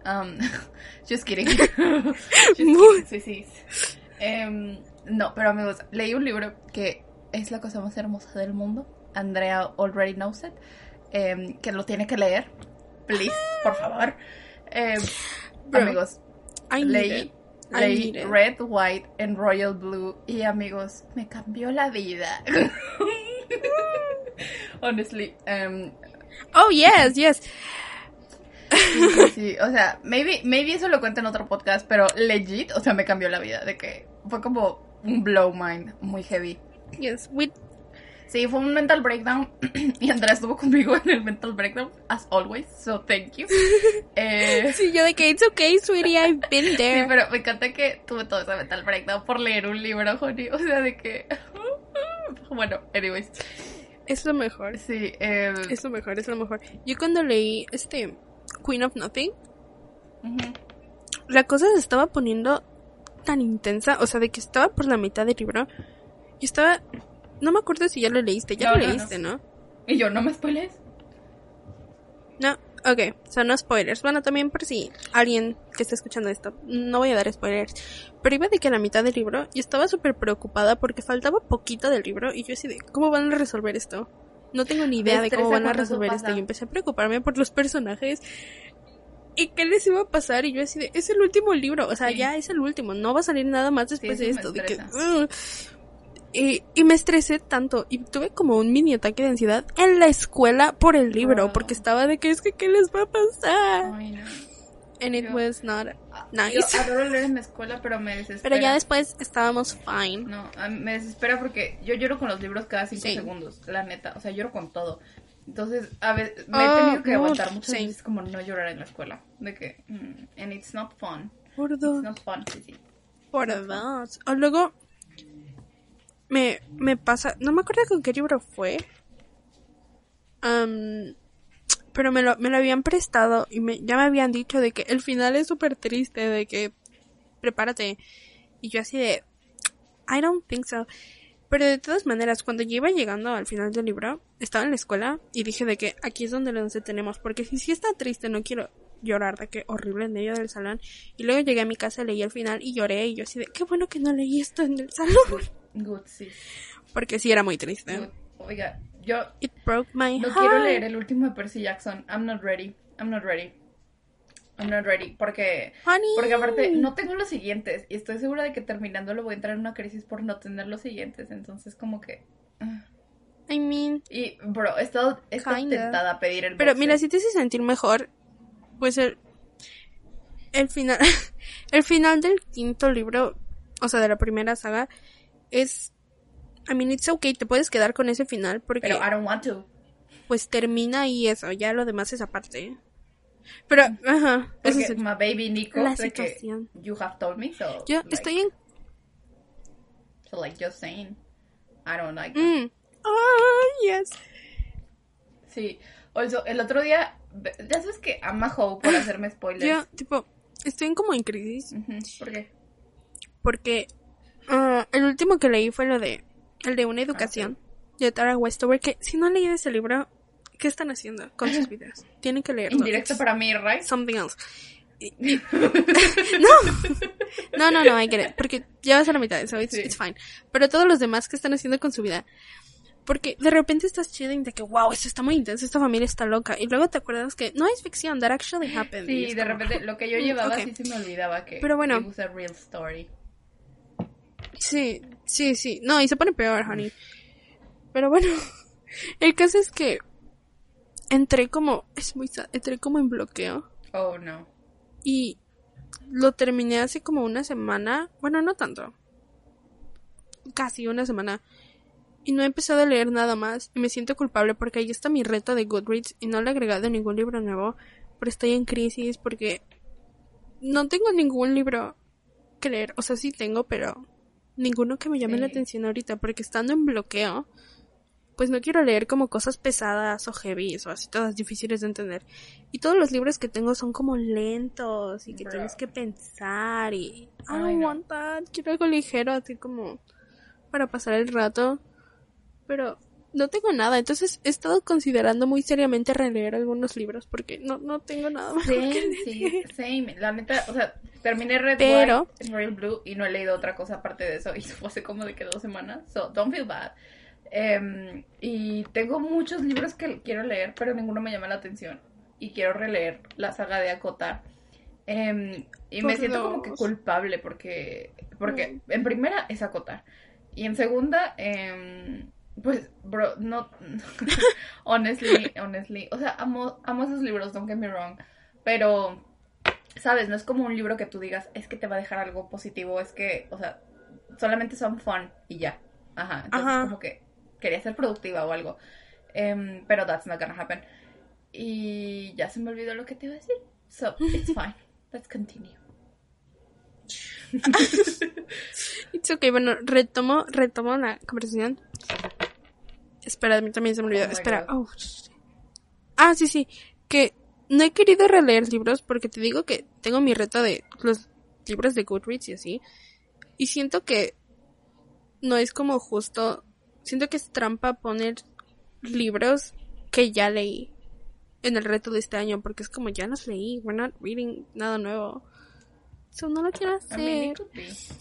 Um, just kidding. Just kidding, sí, sí. Em, no, pero amigos, leí un libro que es la cosa más hermosa del mundo. Andrea already knows it. em, que lo tiene que leer. Please, por favor. Em, Bro, amigos, I leí, leí. Red, White and Royal Blue y amigos, me cambió la vida. Honestly, em, Oh, yes, yes. sí, sí, sí, o sea, maybe, maybe eso lo cuento en otro podcast, pero legit, o sea, me cambió la vida, de que fue como un blow mind muy heavy. Yes, we Sí, fue un mental breakdown y Andrea estuvo conmigo en el mental breakdown, as always, so thank you. Eh, Sí, yo de que it's okay, sweetie, I've been Sí, there. pero me encanta que tuve todo ese mental breakdown por leer un libro, honey. O sea, de que. Bueno, anyways. Es lo mejor. Sí, eh, Es lo mejor, es lo mejor. Yo cuando leí este Queen of Nothing, la cosa se estaba poniendo tan intensa, o sea, de que estaba por la mitad del libro. Yo estaba, no me acuerdo si ya lo leíste, ya No, lo no, leíste, ¿no? Y yo, ¿no me spoiles? No, ok, son no spoilers. Bueno, también por si alguien que está escuchando esto, no voy a dar spoilers. Pero iba de que a la mitad del libro, yo estaba súper preocupada porque faltaba poquito del libro y yo así de, ¿cómo van a resolver esto? No tengo ni idea de cómo van a resolver esto. Y empecé a preocuparme por los personajes. ¿Y qué les iba a pasar? Y yo así de, es el último libro, o sea, Sí. ya es el último, no va a salir nada más después Sí, de esto. De que. Y, y me estresé tanto y tuve como un mini ataque de ansiedad en la escuela por el libro, Wow. porque estaba de que es que qué les va a pasar. Ay, no. And it Yo- was not nice. Yo adoro leer en la escuela, pero me desespera. Pero ya después estábamos fine. No, me desespera porque yo lloro con los libros cada cinco Sí. segundos, la neta. O sea, lloro con todo. Entonces, a veces me he Ah, tenido que aguantar muchas sí. veces como no llorar en la escuela. De que, mm, and it's not fun. Por It's dos. not fun, sí, sí. Por dos. O luego, me, me pasa, no me acuerdo con qué libro fue, Am, pero me lo, me lo habían prestado y me, ya me habían dicho de que el final es súper triste, de que prepárate. Y yo así de, I don't think so. Pero de todas maneras, cuando yo iba llegando al final del libro, estaba en la escuela y dije de que aquí es donde nos detenemos, porque si sí está triste, no quiero llorar de que horrible en medio del salón. Y luego llegué a mi casa, leí el final y lloré y yo así de, qué bueno que no leí esto en el salón. Good, sí. Porque sí era muy triste. Oiga, yo It broke my no heart. quiero leer el último de Percy Jackson. I'm not ready. I'm not ready. I'm not ready. Porque, Honey. porque aparte no tengo los siguientes. Y estoy segura de que terminándolo voy a entrar en una crisis por no tener los siguientes. Entonces, como que. ah. I mean, Y, bro, he estado, he estado tentada a pedir el Pero mira, si te hace sentir mejor, pues el, el final, el final del quinto libro, o sea, de la primera saga, es, I mean, it's okay, te puedes quedar con ese final porque Pero I don't want to. pues termina y eso, ya lo demás es aparte. Pero, ajá, eso Porque es el- my baby Nico, la de que situación. you have told me, so. yo like, estoy en, So, like, just saying. I don't like mm, ah, yes, Sí. Also, el otro día, ya sabes que ama Hope por hacerme spoilers. yo, tipo, estoy en como en crisis Ujú, ¿Por qué? porque ah, el último que leí fue lo de el de una educación de Tara Westover que si no han leído ese libro ¿qué están haciendo con sus vidas? Tienen que leerlo. Indirecto para mí, right? something else. No. No, no, no, I get it. Porque ya vas a la mitad, so it's, Sí. it's fine. Pero todos los demás que están haciendo con su vida. Porque de repente estás chilling de que, wow, esto está muy intenso, esta familia está loca. Y luego te acuerdas que no es ficción, that actually happened. Sí, de como, repente, lo que yo mm, llevaba sí se me olvidaba que Pero bueno. it was a real story. Sí, sí, sí. No, y se pone peor, honey. Pero bueno, el caso es que entré como, es muy sad, entré como en bloqueo. Oh, no. Y lo terminé hace como una semana. Bueno, no tanto. Casi una semana. Y no he empezado a leer nada más. Y me siento culpable porque ahí está mi reto de Goodreads. Y no le he agregado ningún libro nuevo. Pero estoy en crisis porque no tengo ningún libro que leer. O sea, sí tengo, pero ninguno que me llame Sí. la atención ahorita. Porque estando en bloqueo, pues no quiero leer como cosas pesadas o heavy o así todas difíciles de entender. Y todos los libros que tengo son como lentos y que Bro. tienes que pensar y I don't want that. Quiero algo ligero así como para pasar el rato. Pero no tengo nada, entonces he estado considerando muy seriamente releer algunos libros porque no, no tengo nada más. Same, sí, same. La neta, o sea, terminé Red Pero- White, Royal Blue y no he leído otra cosa aparte de eso. Y fue hace como de que dos semanas. So, don't feel bad. Em, y tengo muchos libros que quiero leer, pero ninguno me llama la atención. Y quiero releer la saga de Acotar. Em, y me siento como que culpable porque, porque en primera es Acotar. Y en segunda, em, pues, bro, no. honestly, honestly. O sea, amo, amo esos libros, don't get me wrong. Pero, ¿sabes? No es como un libro que tú digas, es que te va a dejar algo positivo. Es que, o sea, solamente son fun y ya. Ajá. Entonces, Ajá. como que quería ser productiva o algo. Em, pero that's not gonna happen. Y ya se me olvidó lo que te iba a decir. So, it's fine. Let's continue. It's okay, bueno, retomo, retomo la conversación. Espera, a mí también se me olvidó. Oh Espera. Oh, ah, sí, sí. Que no he querido releer libros porque te digo que tengo mi reto de los libros de Goodreads y así. Y siento que no es como justo. Siento que es trampa poner libros que ya leí en el reto de este año porque es como ya los leí. We're not reading nada nuevo. So no lo quiero I hacer. mean.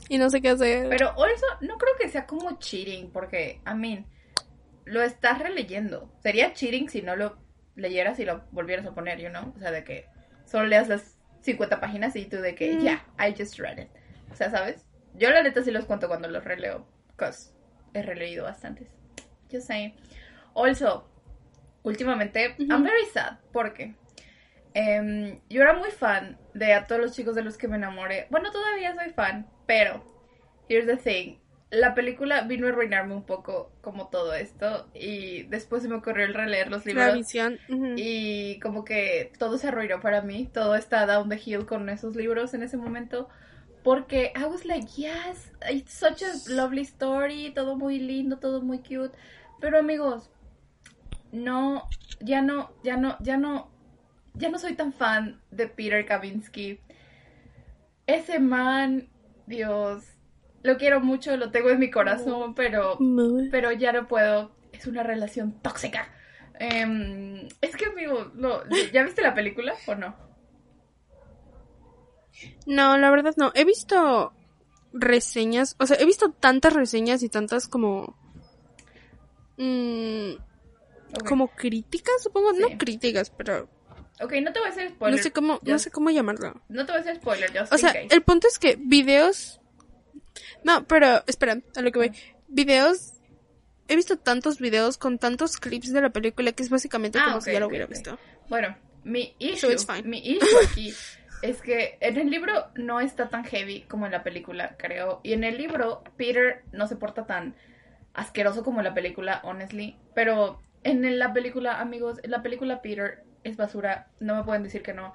Y no sé qué hacer. Pero also, no creo que sea como cheating, porque, I mean, lo estás releyendo. Sería cheating si no lo leyeras y lo volvieras a poner, you know? O sea, de que solo leas las 50 páginas y tú de que, Mm. ya, I just read it. O sea, ¿sabes? Yo la neta sí los cuento cuando los releo, because he releído bastantes. Just saying. Also, últimamente. I'm very sad, porque em, yo era muy fan de a todos los chicos de los que me enamoré. Bueno, todavía soy fan, pero here's the thing. La película vino a arruinarme un poco como todo esto y después se me ocurrió el releer los la libros ujú. y como que todo se arruinó para mí, todo está down the hill con esos libros en ese momento Porque I was like, yes, it's such a lovely story, todo muy lindo, todo muy cute. Pero amigos, no, ya no, ya no, ya no, ya no soy tan fan de Peter Kavinsky. Ese man, Dios, lo quiero mucho, lo tengo en mi corazón, pero, pero ya no puedo. Es una relación tóxica. Em, es que, amigo, no, ¿ya viste la película o no? No, la verdad no. He visto reseñas, o sea, he visto tantas reseñas y tantas como... mm, como críticas, supongo. Sí. No críticas, pero Ok, no te voy a hacer spoiler. no sé cómo, no sé cómo llamarlo. No te voy a hacer spoiler, O sea, el punto es que videos... No, pero espera, a lo que voy. Videos... He visto tantos videos con tantos clips de la película que es básicamente Ah, como si ya lo hubiera visto. Bueno, mi issue, mi issue aquí es que en el libro no está tan heavy como en la película, creo. Y en el libro Peter no se porta tan asqueroso como en la película, honestly. Pero en la película, amigos, en la película Peter es basura. No me pueden decir que no.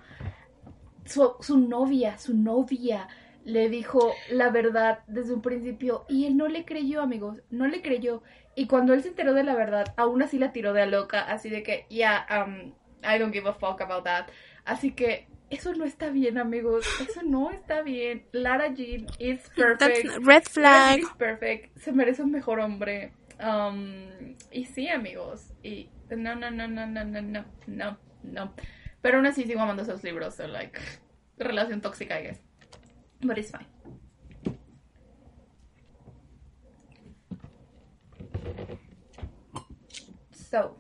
Su, su novia, su novia le dijo la verdad desde un principio y él no le creyó, amigos, no le creyó. Y cuando él se enteró de la verdad, aún así la tiró de a loca, así de que, yeah, um, I don't give a fuck about that. Así que eso no está bien, amigos, eso no está bien. Lara Jean is perfect. That's red Lara flag. Jean is perfect, se merece un mejor hombre. Um, y sí, amigos, y no, no, no, no, no, no, no, no, no. Pero aún así sigo amando esos libros, so like, relación tóxica, I guess. But it's fine. So.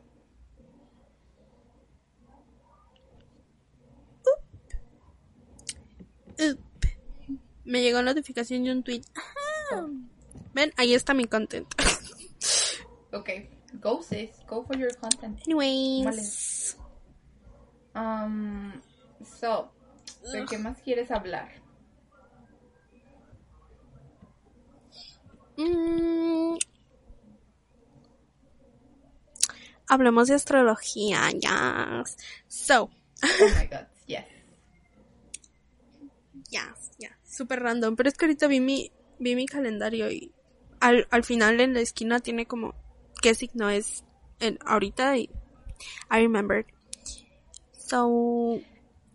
Me llegó notificación de un tweet. Ajá. Ven, ahí está mi content. okay, go sis, go for your content. Anyways. Um, so, ¿de qué más quieres hablar? Mm. Hablemos de astrología, ya. So, Oh my god, yes. ya, ya. Super random. Pero es que ahorita vi mi, vi mi calendario y al, al final en la esquina tiene como qué signo es en, ahorita y I remembered. So,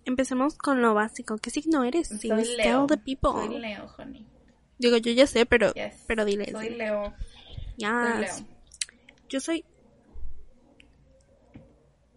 empecemos con lo básico. ¿Qué signo eres? Soy Leo. Tell the people. Soy Leo, honey. Digo, yo ya sé, pero, Yes. pero dile. Soy Leo. Soy Leo. Yo soy.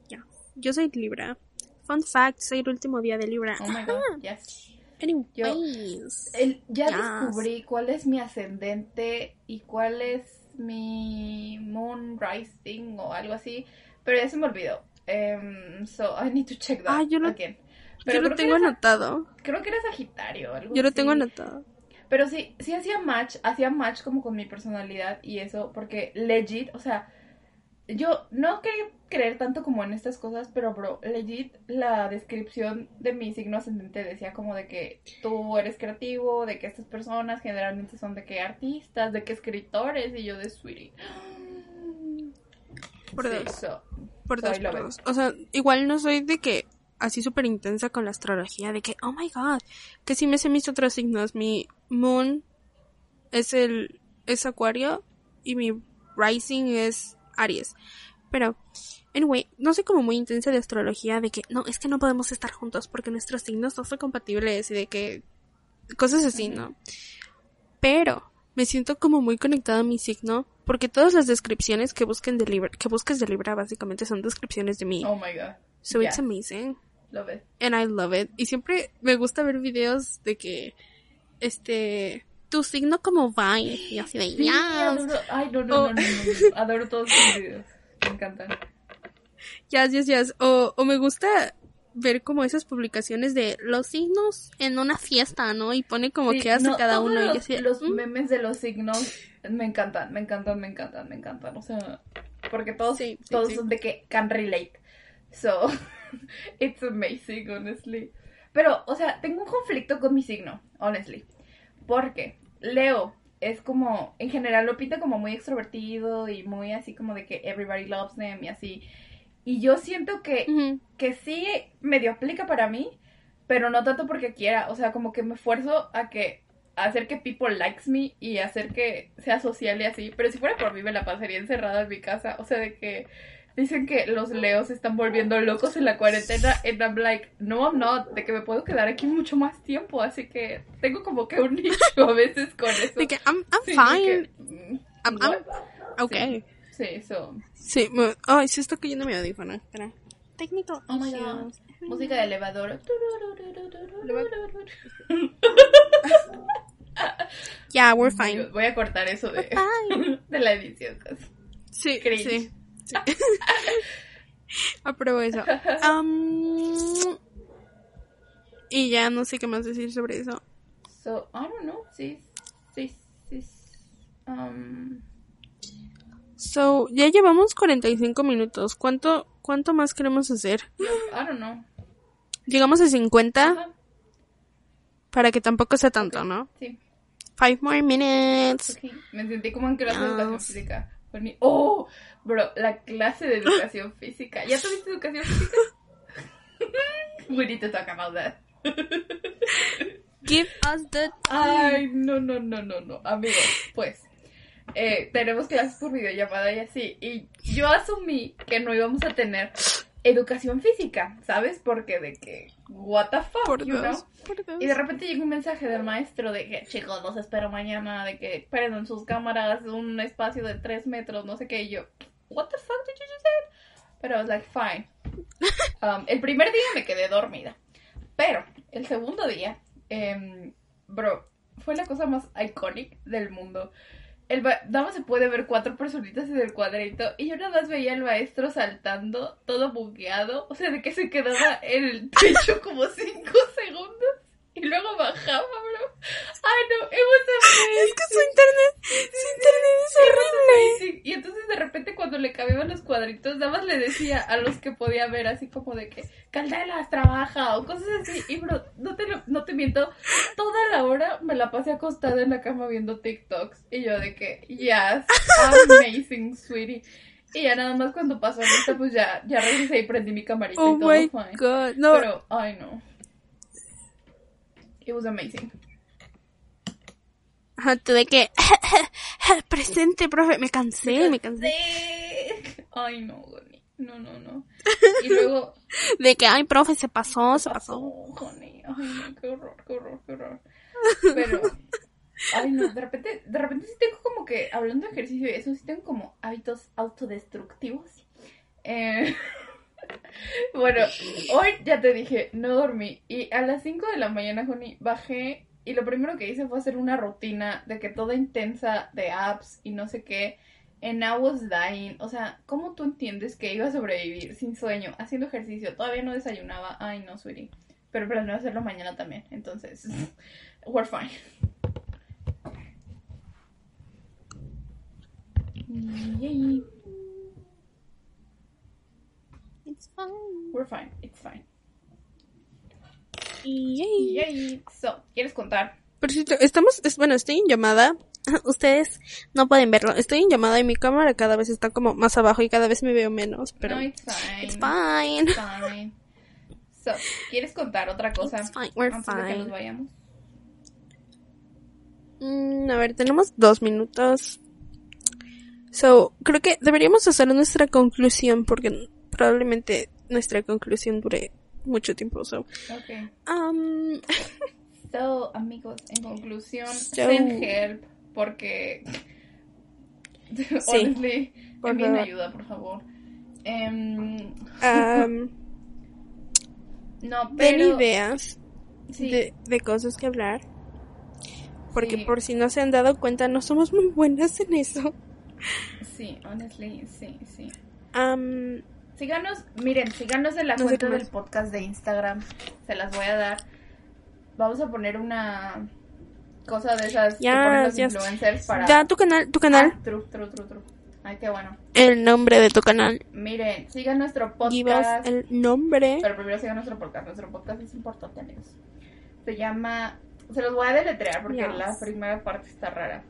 Ya. Yo soy Libra. Fun fact, soy el último día de Libra. Oh my god, yes. Anyways. El- ya Yes. descubrí cuál es mi ascendente y cuál es mi moon rising o algo así, pero ya se me olvidó. Em, so I need to check that Ah, yo lo- again. yo Pero lo tengo anotado. Creo que era Sagitario. Algo Yo lo tengo anotado. Pero sí, sí hacía match, hacía match como con mi personalidad y eso, porque legit, o sea, yo no quería creer tanto como en estas cosas, pero bro, legit, la descripción de mi signo ascendente decía como de que tú eres creativo, de que estas personas generalmente son de que artistas, de que escritores, y yo de sweetie. Por Sí, dos. so, Por dos, por dos. O sea, igual no soy de que así súper intensa con la astrología, de que, oh my god, que sí me sé mis otros signos. Mi moon es el, es acuario y mi rising es Aries. Pero, anyway, no soy como muy intensa de astrología, de que, no, es que no podemos estar juntos porque nuestros signos no son compatibles y de que, cosas así, ¿no? Pero, me siento como muy conectada a mi signo porque todas las descripciones que busquen de Libra, que busques de Libra básicamente son descripciones de mí. oh my god. so yeah. it's amazing. Love it. And I love it. Y siempre me gusta ver videos de que, este, tu signo como va y así de, Sí, yes. adoro- Ay, no, no, Oh. no, no, no. Adoro todos sus videos. Me encantan. Yes, yes, yes. O, o me gusta ver como esas publicaciones de los signos en una fiesta, ¿no? Y pone como Sí, que hace no, cada uno. y Los, yo así, los "Mm". memes de los signos me encantan, me encantan, me encantan, me encantan. O sea, porque todos, Sí, todos son de que can relate. So, it's amazing, honestly. Pero, o sea, tengo un conflicto con mi signo, honestly. Porque Leo es como, en general lo pinta como muy extrovertido y muy así como de que everybody loves them y así. Y yo siento que Ujú. que sí medio aplica para mí, pero no tanto porque quiera, o sea, como que me esfuerzo a que hacer que people likes me y hacer que sea social y así. Pero si fuera por mí me la pasaría encerrada en mi casa. O sea, de que dicen que los leos se están volviendo locos en la cuarentena. And I'm like, no, I'm not. De que me puedo quedar aquí mucho más tiempo. Así que tengo como que un nicho a veces con eso. De que I'm, I'm Sí, fine. que, mm, I'm, I'm okay. Sí, eso. Sí, me- ay, se está cayendo mi audífono. Espera. Técnico. Oh my god. Música de elevador. Yeah, we're fine. Voy a cortar eso de, de la edición. casi. Sí, Cringe. sí. Sí. Apruebo eso. Um, y ya no sé qué más decir sobre eso. So, I don't know. Sí, sí, sí. Um, So, ya llevamos 45 minutos. ¿Cuánto, cuánto más queremos hacer? I don't know. Llegamos a 50 Ajá, para que tampoco sea tanto, ¿no? sí. Five more minutes. ok. Me sentí como en clase de Yes. educación física. Oh, bro, la clase de educación física. ¿Ya tuviste educación física? We need to talk about that. Give us the Ay, no, no, no, no, no. Amigos, pues. eh, tenemos clases por videollamada y así. Y yo asumí que no íbamos a tener educación física, ¿sabes? Porque de que, what the fuck, Por you know? dos. Dos. Y de repente llegó un mensaje del maestro de que, chicos, los espero mañana, de que esperen en sus cámaras un espacio de tres metros, no sé qué. Y yo, what the fuck did you just say? Pero I was like, fine. Um, el primer día me quedé dormida. Pero el segundo día, em, bro, fue la cosa más icónica del mundo. El nada más se puede ver cuatro personitas en el cuadrito y yo nada más veía al maestro saltando, todo bugueado, o sea, de que se quedaba en el techo como cinco segundos y luego bajaba, bro. Ay, no, it was amazing. Es que su internet, su internet. Sí, y entonces de repente cuando le cambiaban los cuadritos, nada más le decía a los que podía ver así como de que Caldelas trabaja o cosas así. Y bro, no te, lo- no te miento, toda la hora me la pasé acostada en la cama viendo TikToks. Y yo de que, yes, amazing, sweetie. Y ya nada más cuando pasó lista, pues ya, ya regresé y prendí mi camarita Oh y todo my fine. god. No, Pero, ay no. It was amazing. Tuve que. Presente, profe. Me cansé, me cansé. Ay no, Goni. No, no, no. Y luego, De que, ay, profe, se pasó, se pasó. Honey. Ay, no, qué horror, qué horror, qué horror. Pero, ay, no, de repente, de repente sí tengo como que, hablando de ejercicio y eso, sí tengo como hábitos autodestructivos. Eh, bueno, hoy ya te dije, no dormí. Y a las 5 de la mañana, Joni, bajé y lo primero que hice fue hacer una rutina de que toda intensa de apps y no sé qué. And I was dying. O sea, ¿cómo tú entiendes que iba a sobrevivir sin sueño, haciendo ejercicio? Todavía no desayunaba. Ay, no, sweetie. Pero planeo hacerlo mañana también. Entonces, we're fine. Yay. It's fine. We're fine. It's fine. Yay. Yay. So, ¿quieres contar? Por cierto, estamos, es, bueno, estoy en llamada. Ustedes no pueden verlo. Estoy en llamada y mi cámara cada vez está como más abajo y cada vez me veo menos, pero no, it's fine. it's fine. It's fine. So, ¿quieres contar otra cosa? It's fine, we're antes de que nos fine. vayamos. Mm, a ver, tenemos dos minutos. So, creo que deberíamos hacer nuestra conclusión porque probablemente nuestra conclusión dure mucho tiempo. So, Ok. um, So, amigos, en conclusión, So- send help porque honestly, por envíen ayuda, por favor. Em, um, no, den pero ideas sí, de, de cosas que hablar. Porque Sí. por si no se han dado cuenta, no somos muy buenas en eso. sí, honestly, sí, sí. Um, Síganos, miren, síganos en la No cuenta del podcast de Instagram. Se las voy a dar. Vamos a poner una cosa de esas que Ya, ponen los ya. influencers para. da tu canal, tu canal, Ah, true, true, true, true. Ay, qué bueno. el nombre de tu canal. Miren, sigan nuestro podcast. el nombre. Pero primero sigan nuestro podcast. Nuestro podcast es importante, amigos. Se llama. Se los voy a deletrear porque Yes. la primera parte está rara.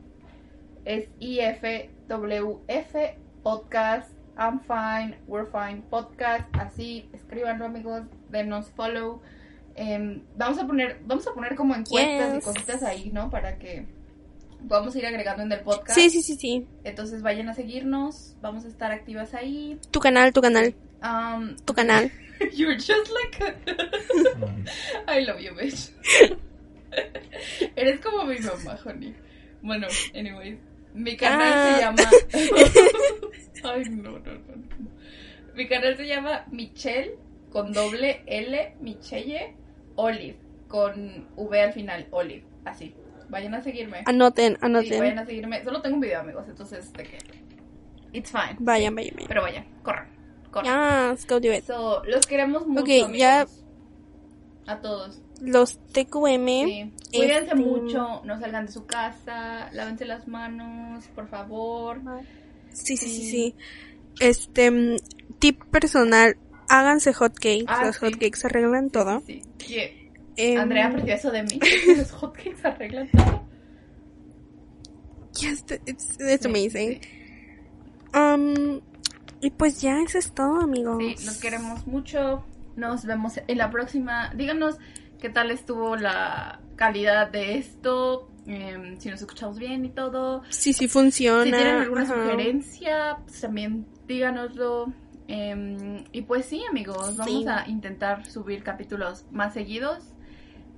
Es IFWF Podcast. I'm fine, we're fine. Podcast. Así, escríbanlo, amigos. Denos follow. Em, vamos a poner, vamos a poner como encuestas y cositas ahí, ¿no? Para que podamos ir agregando en el podcast. Sí, sí, sí, sí. Entonces vayan a seguirnos, vamos a estar activas ahí. Tu canal, tu canal, Um, tu canal. you're just like a- I love you, bitch. Eres como mi mamá, honey. Bueno, anyways, mi canal Ah. se llama Ay, no, no, no. Mi canal se llama Michelle con doble L, Michelle Olive con V al final, Olive, así. Vayan a seguirme. Anoten, Sí, vayan anoten. a seguirme. Solo tengo un video, amigos, entonces de que it's fine. Vayan, vayan, vayan. Pero vayan, corran, corran. Yes, go do it. So, los queremos mucho, Ok, amigos. ya- A todos. Los TQM. Sí. Cuídense este- mucho, no salgan de su casa, lávense las manos, por favor. Sí, sí, sí, Sí. sí. Este, mm, tip personal, háganse hotcakes. Ah, Los sí. hotcakes arreglan todo. Sí. Que Em, Andrea aprendió eso de mí. Los hotcakes arreglan todo. Yes, it's, it's Sí, amazing. sí. Um, y pues ya, eso es todo, amigos. Sí, los queremos mucho. Nos vemos en la próxima. Díganos qué tal estuvo la calidad de esto. Em, si nos escuchamos bien y todo. Sí, sí funciona. Si tienen alguna Ajá. sugerencia, pues también díganoslo. Em, y pues sí, amigos, vamos Sí. a intentar subir capítulos más seguidos.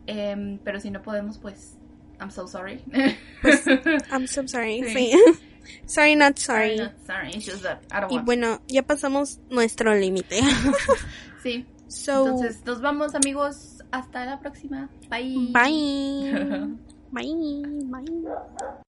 Em, pero si no podemos, pues, I'm so sorry. I'm so sorry. Sí. Sí. sorry, not sorry. I'm not sorry, it's just that I don't Y bueno, ya pasamos nuestro límite. Sí, So, entonces nos vamos, amigos. Hasta la próxima. Bye. bye. Bye. Bye.